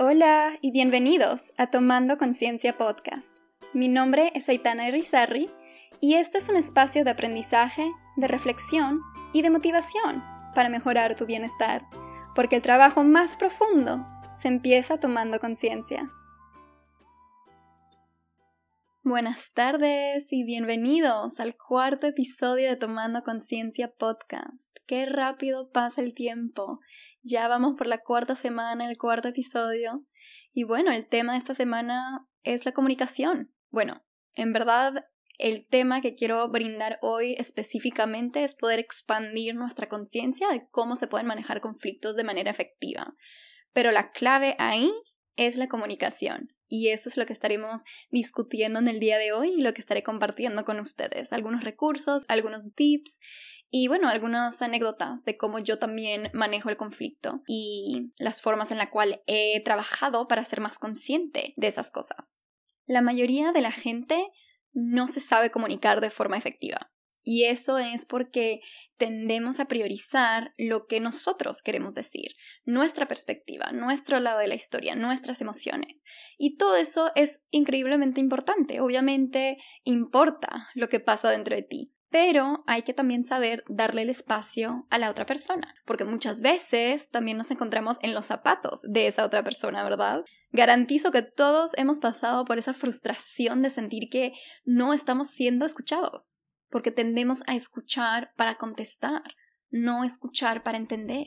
Hola y bienvenidos a Tomando Conciencia Podcast. Mi nombre es Aitana Irizarry y esto es un espacio de aprendizaje, de reflexión y de motivación para mejorar tu bienestar, porque el trabajo más profundo se empieza tomando conciencia. Buenas tardes y bienvenidos al cuarto episodio de Tomando Conciencia Podcast. Qué rápido pasa el tiempo ya vamos por la cuarta semana, el cuarto episodio. Y bueno, el tema de esta semana es la comunicación. Bueno, en verdad, el tema que quiero brindar hoy específicamente es poder expandir nuestra conciencia de cómo se pueden manejar conflictos de manera efectiva. Pero la clave ahí es la comunicación. Y eso es lo que estaremos discutiendo en el día de hoy y lo que estaré compartiendo con ustedes. Algunos recursos, algunos tips y bueno, algunas anécdotas de cómo yo también manejo el conflicto y las formas en las cuales he trabajado para ser más consciente de esas cosas. La mayoría de la gente no se sabe comunicar de forma efectiva. Y eso es porque tendemos a priorizar lo que nosotros queremos decir, nuestra perspectiva, nuestro lado de la historia, nuestras emociones. Y todo eso es increíblemente importante. Obviamente importa lo que pasa dentro de ti pero hay que también saber darle el espacio a la otra persona, porque muchas veces también nos encontramos en los zapatos de esa otra persona, ¿verdad? Garantizo que todos hemos pasado por esa frustración de sentir que no estamos siendo escuchados, porque tendemos a escuchar para contestar, no escuchar para entender.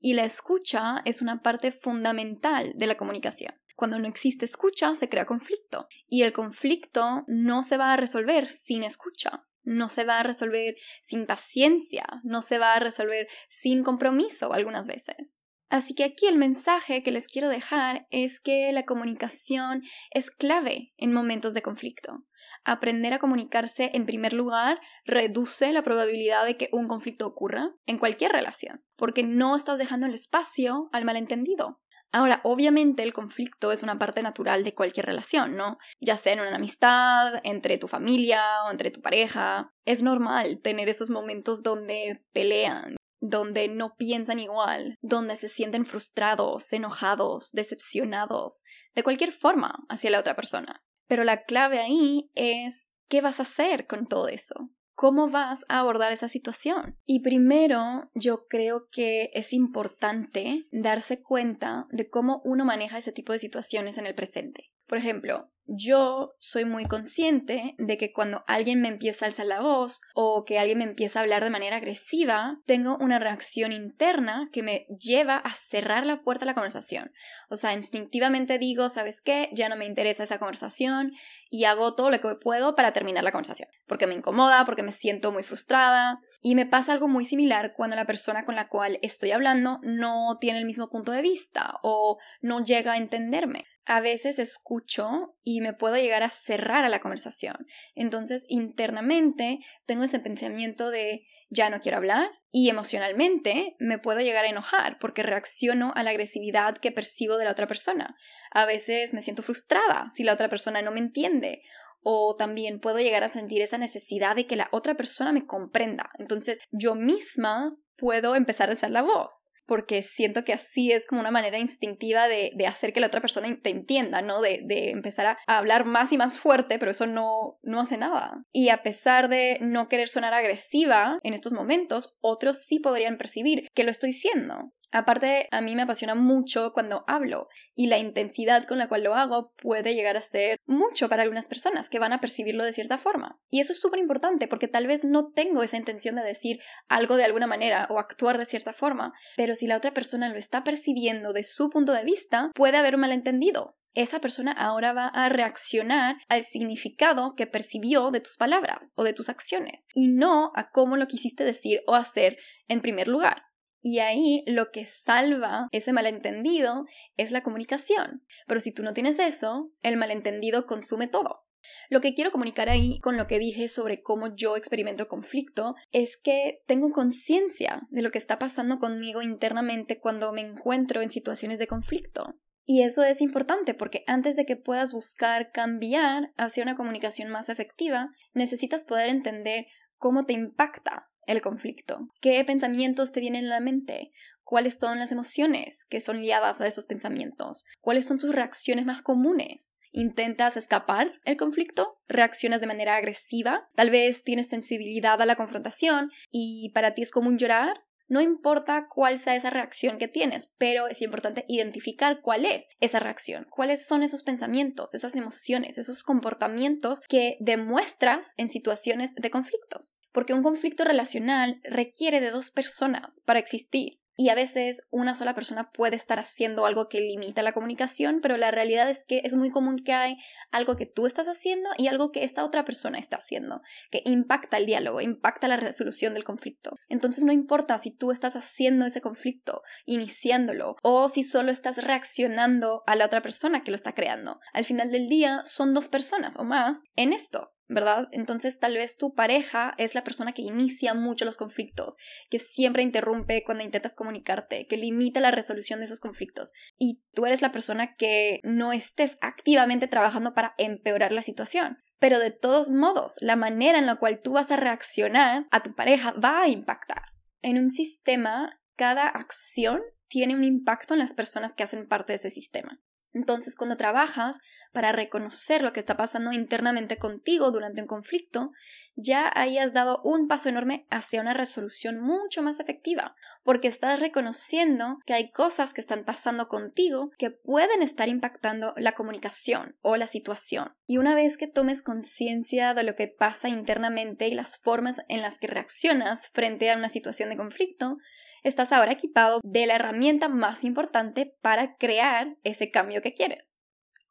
Y la escucha es una parte fundamental de la comunicación. Cuando no existe escucha, se crea conflicto. Y el conflicto no se va a resolver sin escucha no se va a resolver sin paciencia, no se va a resolver sin compromiso algunas veces. Así que aquí el mensaje que les quiero dejar es que la comunicación es clave en momentos de conflicto. Aprender a comunicarse en primer lugar reduce la probabilidad de que un conflicto ocurra en cualquier relación, porque no estás dejando el espacio al malentendido. Ahora, obviamente el conflicto es una parte natural de cualquier relación, ¿no? Ya sea en una amistad, entre tu familia o entre tu pareja. Es normal tener esos momentos donde pelean, donde no piensan igual, donde se sienten frustrados, enojados, decepcionados, de cualquier forma hacia la otra persona. Pero la clave ahí es ¿qué vas a hacer con todo eso? ¿Cómo vas a abordar esa situación? Y primero, yo creo que es importante darse cuenta de cómo uno maneja ese tipo de situaciones en el presente. Por ejemplo, yo soy muy consciente de que cuando alguien me empieza a alzar la voz o que alguien me empieza a hablar de manera agresiva, tengo una reacción interna que me lleva a cerrar la puerta a la conversación. O sea, instintivamente digo, ¿sabes qué? Ya no me interesa esa conversación y hago todo lo que puedo para terminar la conversación. Porque me incomoda, porque me siento muy frustrada. Y me pasa algo muy similar cuando la persona con la cual estoy hablando no tiene el mismo punto de vista o no llega a entenderme a veces escucho y me puedo llegar a cerrar a la conversación. Entonces, internamente tengo ese pensamiento de ya no quiero hablar y emocionalmente me puedo llegar a enojar porque reacciono a la agresividad que percibo de la otra persona. A veces me siento frustrada si la otra persona no me entiende o también puedo llegar a sentir esa necesidad de que la otra persona me comprenda. Entonces yo misma puedo empezar a hacer la voz porque siento que así es como una manera instintiva de, hacer que la otra persona te entienda, ¿no? De, de empezar a, hablar más y más fuerte, pero eso no, no hace nada. Y a pesar de no querer sonar agresiva en estos momentos, otros sí podrían percibir que lo estoy siendo. Aparte, a mí me apasiona mucho cuando hablo y la intensidad con la cual lo hago puede llegar a ser mucho para algunas personas que van a percibirlo de cierta forma. Y eso es súper importante porque tal vez no tengo esa intención de decir algo de alguna manera o actuar de cierta forma, pero si la otra persona lo está percibiendo de su punto de vista, puede haber un malentendido esa persona ahora va a reaccionar al significado que percibió de tus palabras o de tus acciones y no a cómo lo quisiste decir o hacer en primer lugar. Y ahí lo que salva ese malentendido es la comunicación. Pero si tú no tienes eso, el malentendido consume todo. Lo que quiero comunicar ahí con lo que dije sobre cómo yo experimento conflicto es que tengo conciencia de lo que está pasando conmigo internamente cuando me encuentro en situaciones de conflicto. Y eso es importante porque antes de que puedas buscar cambiar hacia una comunicación más efectiva, necesitas poder entender cómo te impacta el conflicto? ¿Qué pensamientos te vienen a la mente? Cuáles son las emociones que son liadas a esos pensamientos, cuáles son tus reacciones más comunes. ¿Intentas escapar el conflicto? ¿Reaccionas de manera agresiva? Tal vez tienes sensibilidad a la confrontación y para ti es común llorar no importa cuál sea esa reacción que tienes, pero es importante identificar cuál es esa reacción, cuáles son esos pensamientos, esas emociones, esos comportamientos que demuestras en situaciones de conflictos. Porque un conflicto relacional requiere de dos personas para existir. Y a veces una sola persona puede estar haciendo algo que limita la comunicación, pero la realidad es que es muy común que hay algo que tú estás haciendo y algo que esta otra persona está haciendo, que impacta el diálogo, impacta la resolución del conflicto. Entonces no importa si tú estás haciendo ese conflicto, iniciándolo, o si solo estás reaccionando a la otra persona que lo está creando. Al final del día son dos personas o más en esto. ¿Verdad? Entonces tal vez tu pareja es la persona que inicia mucho los conflictos, que siempre interrumpe cuando intentas comunicarte, que limita la resolución de esos conflictos. Y tú eres la persona que no estés activamente trabajando para empeorar la situación. Pero de todos modos, la manera en la cual tú vas a reaccionar a tu pareja va a impactar. En un sistema, cada acción tiene un impacto en las personas que hacen parte de ese sistema. Entonces, cuando trabajas para reconocer lo que está pasando internamente contigo durante un conflicto, ya ahí has dado un paso enorme hacia una resolución mucho más efectiva, porque estás reconociendo que hay cosas que están pasando contigo que pueden estar impactando la comunicación o la situación. Y una vez que tomes conciencia de lo que pasa internamente y las formas en las que reaccionas frente a una situación de conflicto, estás ahora equipado de la herramienta más importante para crear ese cambio que quieres.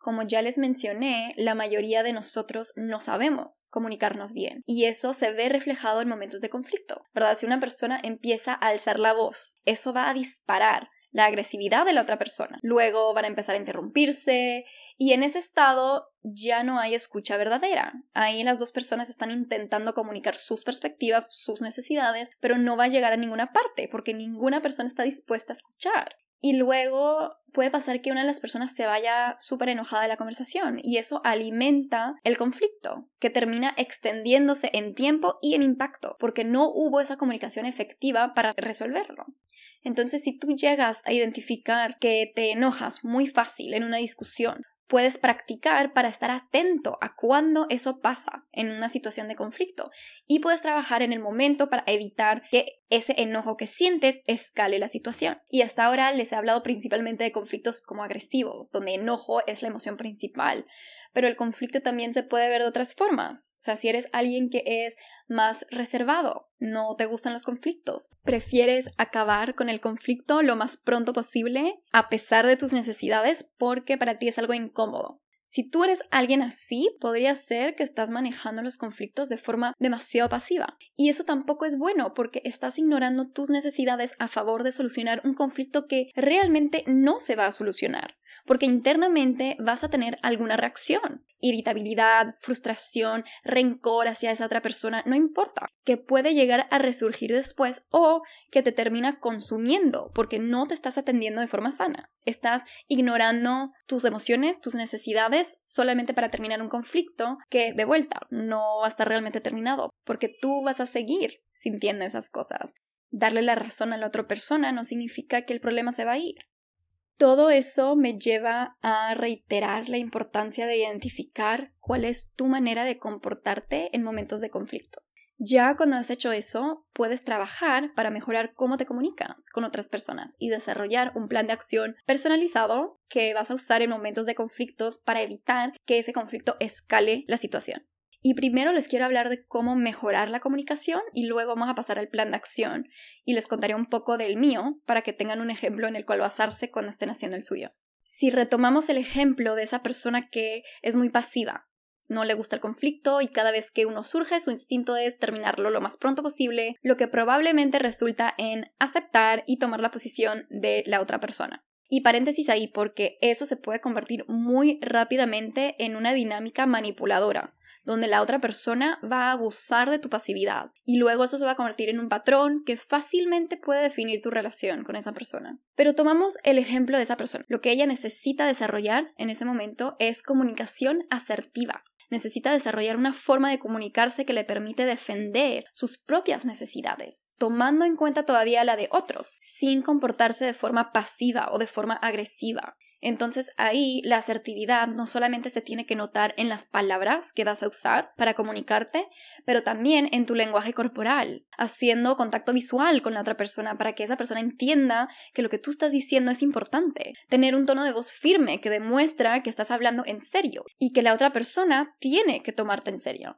Como ya les mencioné, la mayoría de nosotros no sabemos comunicarnos bien y eso se ve reflejado en momentos de conflicto, ¿verdad? Si una persona empieza a alzar la voz, eso va a disparar la agresividad de la otra persona. Luego van a empezar a interrumpirse y en ese estado ya no hay escucha verdadera. Ahí las dos personas están intentando comunicar sus perspectivas, sus necesidades, pero no va a llegar a ninguna parte porque ninguna persona está dispuesta a escuchar. Y luego puede pasar que una de las personas se vaya súper enojada de la conversación y eso alimenta el conflicto, que termina extendiéndose en tiempo y en impacto, porque no hubo esa comunicación efectiva para resolverlo. Entonces, si tú llegas a identificar que te enojas muy fácil en una discusión puedes practicar para estar atento a cuando eso pasa en una situación de conflicto y puedes trabajar en el momento para evitar que ese enojo que sientes escale la situación. Y hasta ahora les he hablado principalmente de conflictos como agresivos, donde enojo es la emoción principal, pero el conflicto también se puede ver de otras formas. O sea, si eres alguien que es más reservado, no te gustan los conflictos, prefieres acabar con el conflicto lo más pronto posible a pesar de tus necesidades porque para ti es algo incómodo. Si tú eres alguien así, podría ser que estás manejando los conflictos de forma demasiado pasiva. Y eso tampoco es bueno porque estás ignorando tus necesidades a favor de solucionar un conflicto que realmente no se va a solucionar porque internamente vas a tener alguna reacción. Irritabilidad, frustración, rencor hacia esa otra persona, no importa, que puede llegar a resurgir después o que te termina consumiendo porque no te estás atendiendo de forma sana. Estás ignorando tus emociones, tus necesidades solamente para terminar un conflicto que de vuelta no va a estar realmente terminado porque tú vas a seguir sintiendo esas cosas. Darle la razón a la otra persona no significa que el problema se va a ir. Todo eso me lleva a reiterar la importancia de identificar cuál es tu manera de comportarte en momentos de conflictos. Ya cuando has hecho eso, puedes trabajar para mejorar cómo te comunicas con otras personas y desarrollar un plan de acción personalizado que vas a usar en momentos de conflictos para evitar que ese conflicto escale la situación. Y primero les quiero hablar de cómo mejorar la comunicación y luego vamos a pasar al plan de acción y les contaré un poco del mío para que tengan un ejemplo en el cual basarse cuando estén haciendo el suyo. Si retomamos el ejemplo de esa persona que es muy pasiva, no le gusta el conflicto y cada vez que uno surge su instinto es terminarlo lo más pronto posible, lo que probablemente resulta en aceptar y tomar la posición de la otra persona. Y paréntesis ahí porque eso se puede convertir muy rápidamente en una dinámica manipuladora donde la otra persona va a abusar de tu pasividad y luego eso se va a convertir en un patrón que fácilmente puede definir tu relación con esa persona. Pero tomamos el ejemplo de esa persona. Lo que ella necesita desarrollar en ese momento es comunicación asertiva. necesita desarrollar una forma de comunicarse que le permite defender sus propias necesidades, tomando en cuenta todavía la de otros, sin comportarse de forma pasiva o de forma agresiva. Entonces ahí la asertividad no solamente se tiene que notar en las palabras que vas a usar para comunicarte, pero también en tu lenguaje corporal, haciendo contacto visual con la otra persona para que esa persona entienda que lo que tú estás diciendo es importante. Tener un tono de voz firme que demuestra que estás hablando en serio y que la otra persona tiene que tomarte en serio.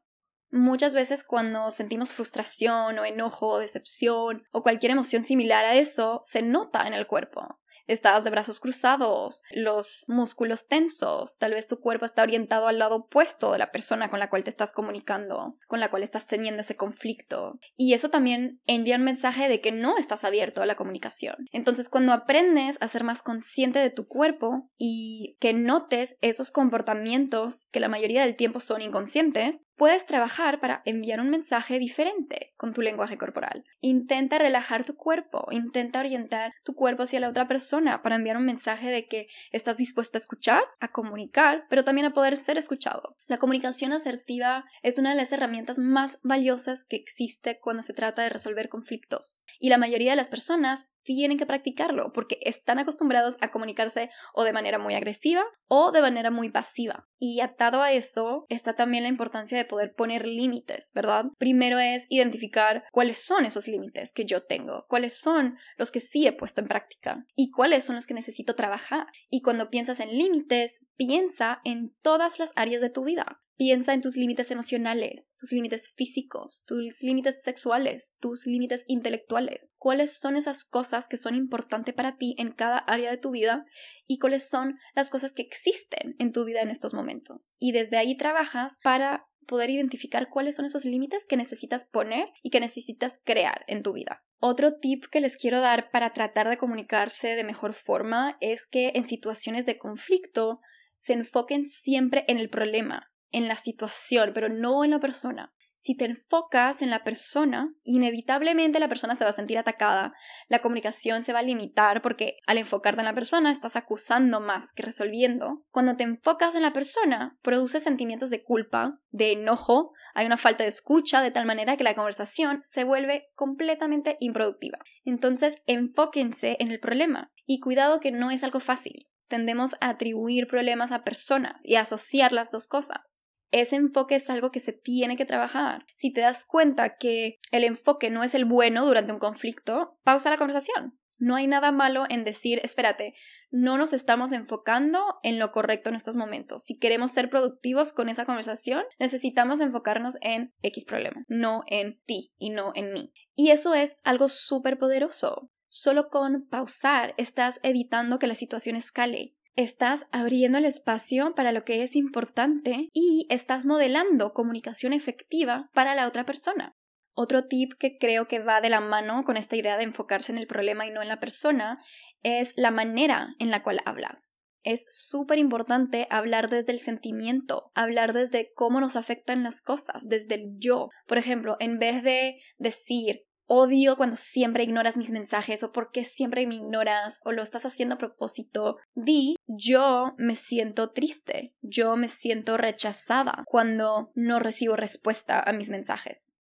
Muchas veces cuando sentimos frustración o enojo o decepción o cualquier emoción similar a eso, se nota en el cuerpo estás de brazos cruzados, los músculos tensos, tal vez tu cuerpo está orientado al lado opuesto de la persona con la cual te estás comunicando, con la cual estás teniendo ese conflicto. Y eso también envía un mensaje de que no estás abierto a la comunicación. Entonces, cuando aprendes a ser más consciente de tu cuerpo y que notes esos comportamientos que la mayoría del tiempo son inconscientes, puedes trabajar para enviar un mensaje diferente con tu lenguaje corporal. Intenta relajar tu cuerpo, intenta orientar tu cuerpo hacia la otra persona para enviar un mensaje de que estás dispuesta a escuchar, a comunicar, pero también a poder ser escuchado. La comunicación asertiva es una de las herramientas más valiosas que existe cuando se trata de resolver conflictos. Y la mayoría de las personas tienen que practicarlo porque están acostumbrados a comunicarse o de manera muy agresiva o de manera muy pasiva. Y atado a eso está también la importancia de poder poner límites, ¿verdad? Primero es identificar cuáles son esos límites que yo tengo, cuáles son los que sí he puesto en práctica y cuáles son los que necesito trabajar. Y cuando piensas en límites, piensa en todas las áreas de tu vida. Piensa en tus límites emocionales, tus límites físicos, tus límites sexuales, tus límites intelectuales. ¿Cuáles son esas cosas que son importantes para ti en cada área de tu vida y cuáles son las cosas que existen en tu vida en estos momentos? Y desde ahí trabajas para poder identificar cuáles son esos límites que necesitas poner y que necesitas crear en tu vida. Otro tip que les quiero dar para tratar de comunicarse de mejor forma es que en situaciones de conflicto se enfoquen siempre en el problema en la situación, pero no en la persona. Si te enfocas en la persona, inevitablemente la persona se va a sentir atacada, la comunicación se va a limitar porque al enfocarte en la persona estás acusando más que resolviendo. Cuando te enfocas en la persona, produce sentimientos de culpa, de enojo, hay una falta de escucha de tal manera que la conversación se vuelve completamente improductiva. Entonces, enfóquense en el problema y cuidado que no es algo fácil. Tendemos a atribuir problemas a personas y a asociar las dos cosas ese enfoque es algo que se tiene que trabajar. Si te das cuenta que el enfoque no es el bueno durante un conflicto, pausa la conversación. No hay nada malo en decir, espérate, no nos estamos enfocando en lo correcto en estos momentos. Si queremos ser productivos con esa conversación, necesitamos enfocarnos en X problema, no en ti y no en mí. Y eso es algo súper poderoso. Solo con pausar estás evitando que la situación escale. Estás abriendo el espacio para lo que es importante y estás modelando comunicación efectiva para la otra persona. Otro tip que creo que va de la mano con esta idea de enfocarse en el problema y no en la persona es la manera en la cual hablas. Es súper importante hablar desde el sentimiento, hablar desde cómo nos afectan las cosas, desde el yo. Por ejemplo, en vez de decir odio cuando siempre ignoras mis mensajes o por qué siempre me ignoras o lo estás haciendo a propósito. Di, yo me siento triste, yo me siento rechazada cuando no recibo respuesta a mis mensajes.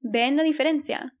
¿Ven la diferencia?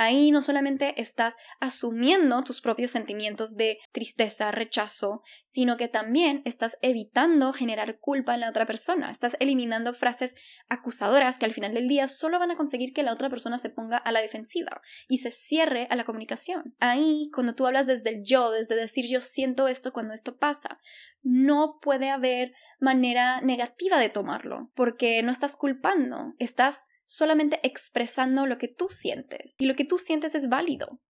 Ahí no solamente estás asumiendo tus propios sentimientos de tristeza, rechazo, sino que también estás evitando generar culpa en la otra persona. Estás eliminando frases acusadoras que al final del día solo van a conseguir que la otra persona se ponga a la defensiva y se cierre a la comunicación. Ahí, cuando tú hablas desde el yo, desde decir yo siento esto cuando esto pasa, no puede haber manera negativa de tomarlo, porque no estás culpando, estás solamente expresando lo que tú sientes y lo que tú sientes es válido.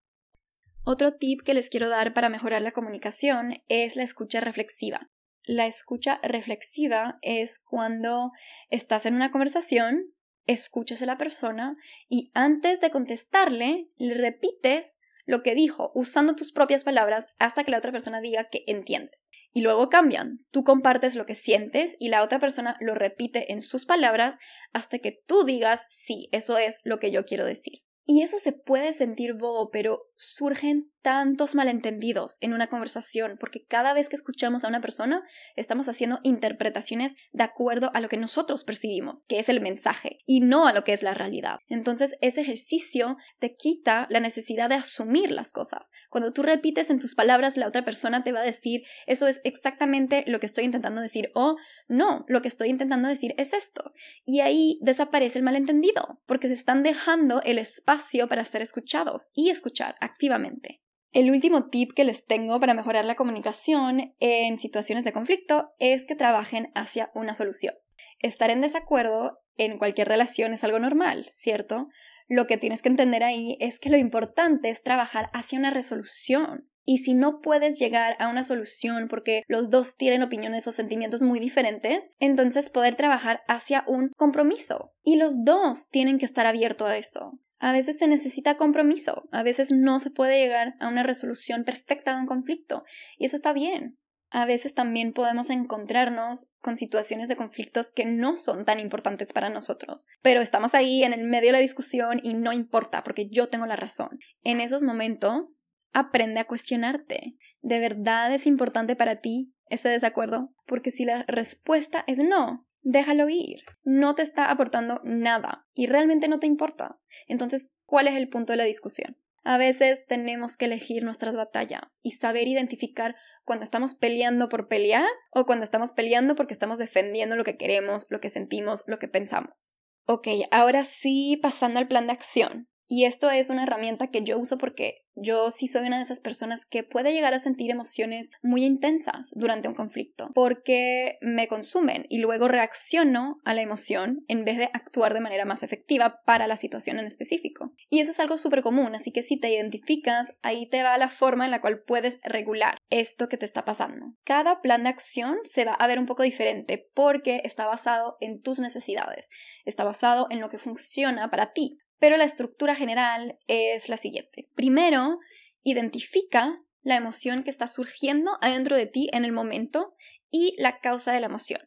Otro tip que les quiero dar para mejorar la comunicación es la escucha reflexiva. La escucha reflexiva es cuando estás en una conversación, escuchas a la persona y antes de contestarle le repites lo que dijo usando tus propias palabras hasta que la otra persona diga que entiendes. Y luego cambian. Tú compartes lo que sientes y la otra persona lo repite en sus palabras hasta que tú digas, sí, eso es lo que yo quiero decir. Y eso se puede sentir bobo, pero surgen tantos malentendidos en una conversación, porque cada vez que escuchamos a una persona estamos haciendo interpretaciones de acuerdo a lo que nosotros percibimos, que es el mensaje, y no a lo que es la realidad. Entonces ese ejercicio te quita la necesidad de asumir las cosas. Cuando tú repites en tus palabras, la otra persona te va a decir, eso es exactamente lo que estoy intentando decir, o no, lo que estoy intentando decir es esto. Y ahí desaparece el malentendido, porque se están dejando el espacio para ser escuchados y escuchar activamente. El último tip que les tengo para mejorar la comunicación en situaciones de conflicto es que trabajen hacia una solución. Estar en desacuerdo en cualquier relación es algo normal, ¿cierto? Lo que tienes que entender ahí es que lo importante es trabajar hacia una resolución. Y si no puedes llegar a una solución porque los dos tienen opiniones o sentimientos muy diferentes, entonces poder trabajar hacia un compromiso. Y los dos tienen que estar abiertos a eso. A veces se necesita compromiso, a veces no se puede llegar a una resolución perfecta de un conflicto, y eso está bien. A veces también podemos encontrarnos con situaciones de conflictos que no son tan importantes para nosotros, pero estamos ahí en el medio de la discusión y no importa porque yo tengo la razón. En esos momentos, aprende a cuestionarte. ¿De verdad es importante para ti ese desacuerdo? Porque si la respuesta es no, déjalo ir. No te está aportando nada y realmente no te importa. Entonces, ¿cuál es el punto de la discusión? A veces tenemos que elegir nuestras batallas y saber identificar cuando estamos peleando por pelear o cuando estamos peleando porque estamos defendiendo lo que queremos, lo que sentimos, lo que pensamos. Ok, ahora sí pasando al plan de acción. Y esto es una herramienta que yo uso porque yo sí soy una de esas personas que puede llegar a sentir emociones muy intensas durante un conflicto, porque me consumen y luego reacciono a la emoción en vez de actuar de manera más efectiva para la situación en específico. Y eso es algo súper común, así que si te identificas, ahí te va la forma en la cual puedes regular esto que te está pasando. Cada plan de acción se va a ver un poco diferente porque está basado en tus necesidades, está basado en lo que funciona para ti pero la estructura general es la siguiente. Primero, identifica la emoción que está surgiendo adentro de ti en el momento y la causa de la emoción.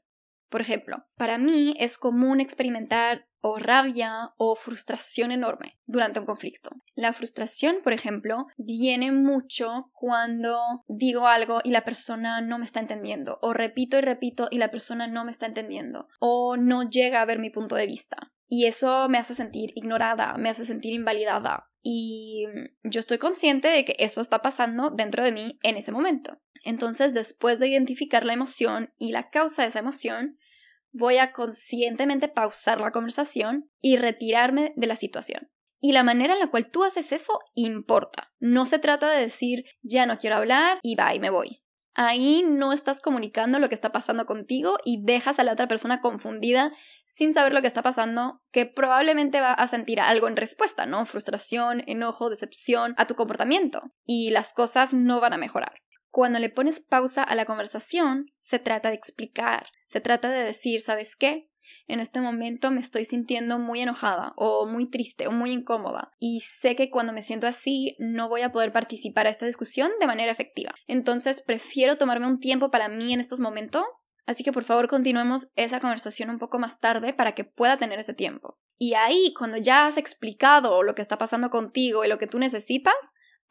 Por ejemplo, para mí es común experimentar o rabia o frustración enorme durante un conflicto. La frustración, por ejemplo, viene mucho cuando digo algo y la persona no me está entendiendo, o repito y repito y la persona no me está entendiendo, o no llega a ver mi punto de vista. Y eso me hace sentir ignorada, me hace sentir invalidada. Y yo estoy consciente de que eso está pasando dentro de mí en ese momento. Entonces, después de identificar la emoción y la causa de esa emoción, voy a conscientemente pausar la conversación y retirarme de la situación. Y la manera en la cual tú haces eso importa. No se trata de decir, ya no quiero hablar y y me voy ahí no estás comunicando lo que está pasando contigo y dejas a la otra persona confundida sin saber lo que está pasando, que probablemente va a sentir algo en respuesta, ¿no? Frustración, enojo, decepción a tu comportamiento y las cosas no van a mejorar. Cuando le pones pausa a la conversación, se trata de explicar, se trata de decir, ¿sabes qué? En este momento me estoy sintiendo muy enojada o muy triste o muy incómoda y sé que cuando me siento así no voy a poder participar a esta discusión de manera efectiva. Entonces prefiero tomarme un tiempo para mí en estos momentos, así que por favor continuemos esa conversación un poco más tarde para que pueda tener ese tiempo. Y ahí, cuando ya has explicado lo que está pasando contigo y lo que tú necesitas,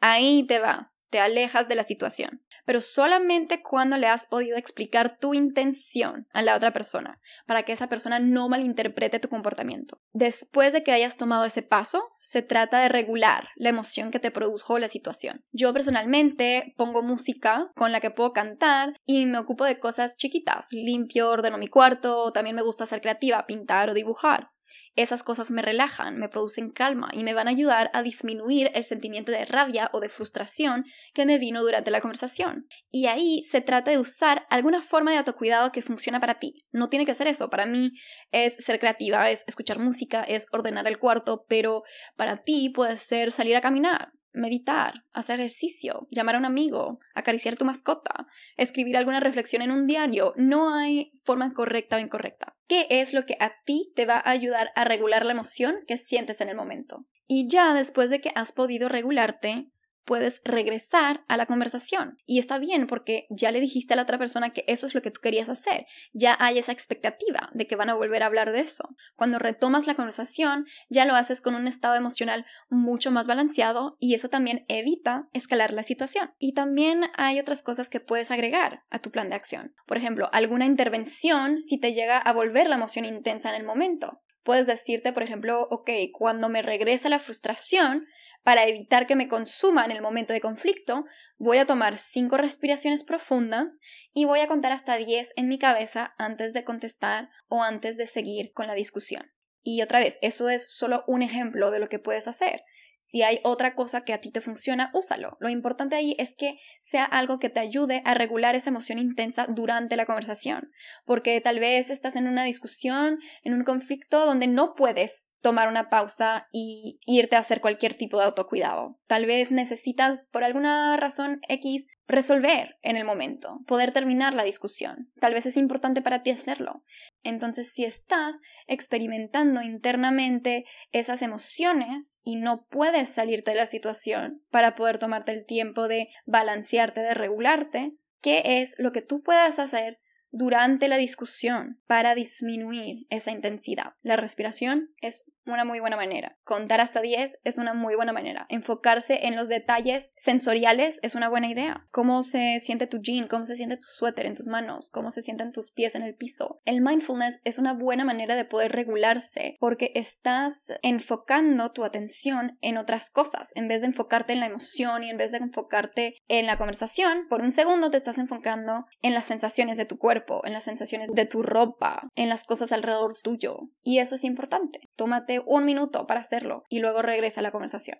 Ahí te vas, te alejas de la situación, pero solamente cuando le has podido explicar tu intención a la otra persona, para que esa persona no malinterprete tu comportamiento. Después de que hayas tomado ese paso, se trata de regular la emoción que te produjo la situación. Yo personalmente pongo música con la que puedo cantar y me ocupo de cosas chiquitas, limpio, ordeno mi cuarto, también me gusta ser creativa, pintar o dibujar. Esas cosas me relajan, me producen calma y me van a ayudar a disminuir el sentimiento de rabia o de frustración que me vino durante la conversación. Y ahí se trata de usar alguna forma de autocuidado que funciona para ti. No tiene que ser eso. Para mí es ser creativa, es escuchar música, es ordenar el cuarto, pero para ti puede ser salir a caminar, meditar, hacer ejercicio, llamar a un amigo, acariciar tu mascota, escribir alguna reflexión en un diario. No hay forma correcta o incorrecta. ¿Qué es lo que a ti te va a ayudar a regular la emoción que sientes en el momento? Y ya después de que has podido regularte, puedes regresar a la conversación. Y está bien porque ya le dijiste a la otra persona que eso es lo que tú querías hacer. Ya hay esa expectativa de que van a volver a hablar de eso. Cuando retomas la conversación, ya lo haces con un estado emocional mucho más balanceado y eso también evita escalar la situación. Y también hay otras cosas que puedes agregar a tu plan de acción. Por ejemplo, alguna intervención si te llega a volver la emoción intensa en el momento. Puedes decirte, por ejemplo, ok, cuando me regresa la frustración, para evitar que me consuma en el momento de conflicto, voy a tomar cinco respiraciones profundas y voy a contar hasta 10 en mi cabeza antes de contestar o antes de seguir con la discusión. Y otra vez, eso es solo un ejemplo de lo que puedes hacer. Si hay otra cosa que a ti te funciona, úsalo. Lo importante ahí es que sea algo que te ayude a regular esa emoción intensa durante la conversación, porque tal vez estás en una discusión, en un conflicto donde no puedes tomar una pausa y irte a hacer cualquier tipo de autocuidado. Tal vez necesitas, por alguna razón X, resolver en el momento, poder terminar la discusión. Tal vez es importante para ti hacerlo. Entonces, si estás experimentando internamente esas emociones y no puedes salirte de la situación para poder tomarte el tiempo de balancearte, de regularte, ¿qué es lo que tú puedas hacer durante la discusión para disminuir esa intensidad. La respiración es una muy buena manera. Contar hasta 10 es una muy buena manera. Enfocarse en los detalles sensoriales es una buena idea. Cómo se siente tu jean, cómo se siente tu suéter en tus manos, cómo se sienten tus pies en el piso. El mindfulness es una buena manera de poder regularse porque estás enfocando tu atención en otras cosas. En vez de enfocarte en la emoción y en vez de enfocarte en la conversación, por un segundo te estás enfocando en las sensaciones de tu cuerpo, en las sensaciones de tu ropa, en las cosas alrededor tuyo. Y eso es importante. Tómate un minuto para hacerlo y luego regresa a la conversación.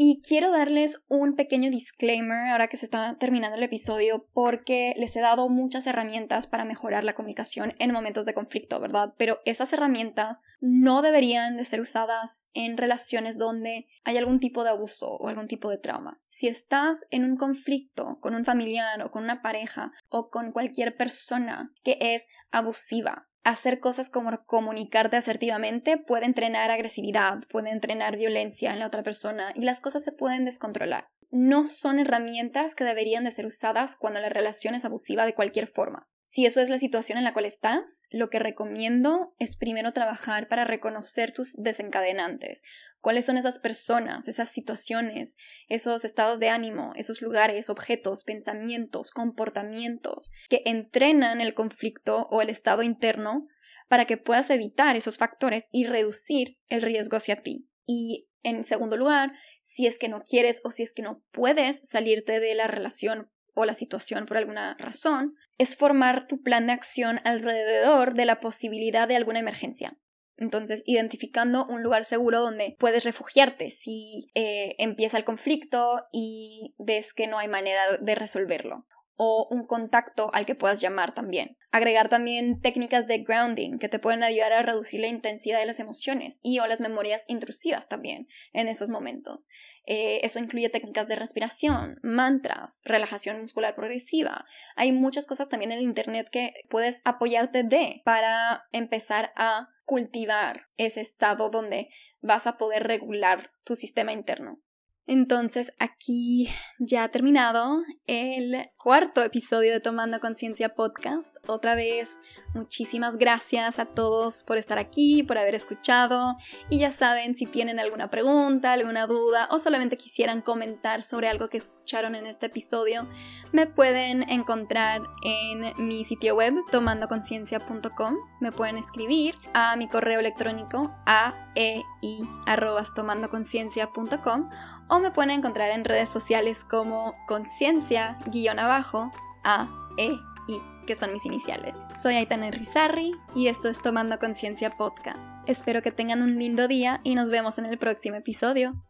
Y quiero darles un pequeño disclaimer ahora que se está terminando el episodio porque les he dado muchas herramientas para mejorar la comunicación en momentos de conflicto, ¿verdad? Pero esas herramientas no deberían de ser usadas en relaciones donde hay algún tipo de abuso o algún tipo de trauma. Si estás en un conflicto con un familiar o con una pareja o con cualquier persona que es abusiva, hacer cosas como comunicarte asertivamente puede entrenar agresividad, puede entrenar violencia en la otra persona y las cosas se pueden descontrolar. No son herramientas que deberían de ser usadas cuando la relación es abusiva de cualquier forma. Si eso es la situación en la cual estás, lo que recomiendo es primero trabajar para reconocer tus desencadenantes. ¿Cuáles son esas personas, esas situaciones, esos estados de ánimo, esos lugares, objetos, pensamientos, comportamientos que entrenan el conflicto o el estado interno para que puedas evitar esos factores y reducir el riesgo hacia ti? Y en segundo lugar, si es que no quieres o si es que no puedes salirte de la relación o la situación por alguna razón, es formar tu plan de acción alrededor de la posibilidad de alguna emergencia. Entonces, identificando un lugar seguro donde puedes refugiarte si eh, empieza el conflicto y ves que no hay manera de resolverlo o un contacto al que puedas llamar también. Agregar también técnicas de grounding que te pueden ayudar a reducir la intensidad de las emociones y o las memorias intrusivas también en esos momentos. Eh, eso incluye técnicas de respiración, mantras, relajación muscular progresiva. Hay muchas cosas también en Internet que puedes apoyarte de para empezar a cultivar ese estado donde vas a poder regular tu sistema interno. Entonces aquí ya ha terminado el cuarto episodio de Tomando Conciencia Podcast. Otra vez, muchísimas gracias a todos por estar aquí, por haber escuchado. Y ya saben, si tienen alguna pregunta, alguna duda o solamente quisieran comentar sobre algo que escucharon en este episodio, me pueden encontrar en mi sitio web tomandoconciencia.com. Me pueden escribir a mi correo electrónico aei.tomandoconciencia.com o me pueden encontrar en redes sociales como conciencia guion abajo a e i que son mis iniciales. Soy Aitana Rizarri y esto es Tomando Conciencia Podcast. Espero que tengan un lindo día y nos vemos en el próximo episodio.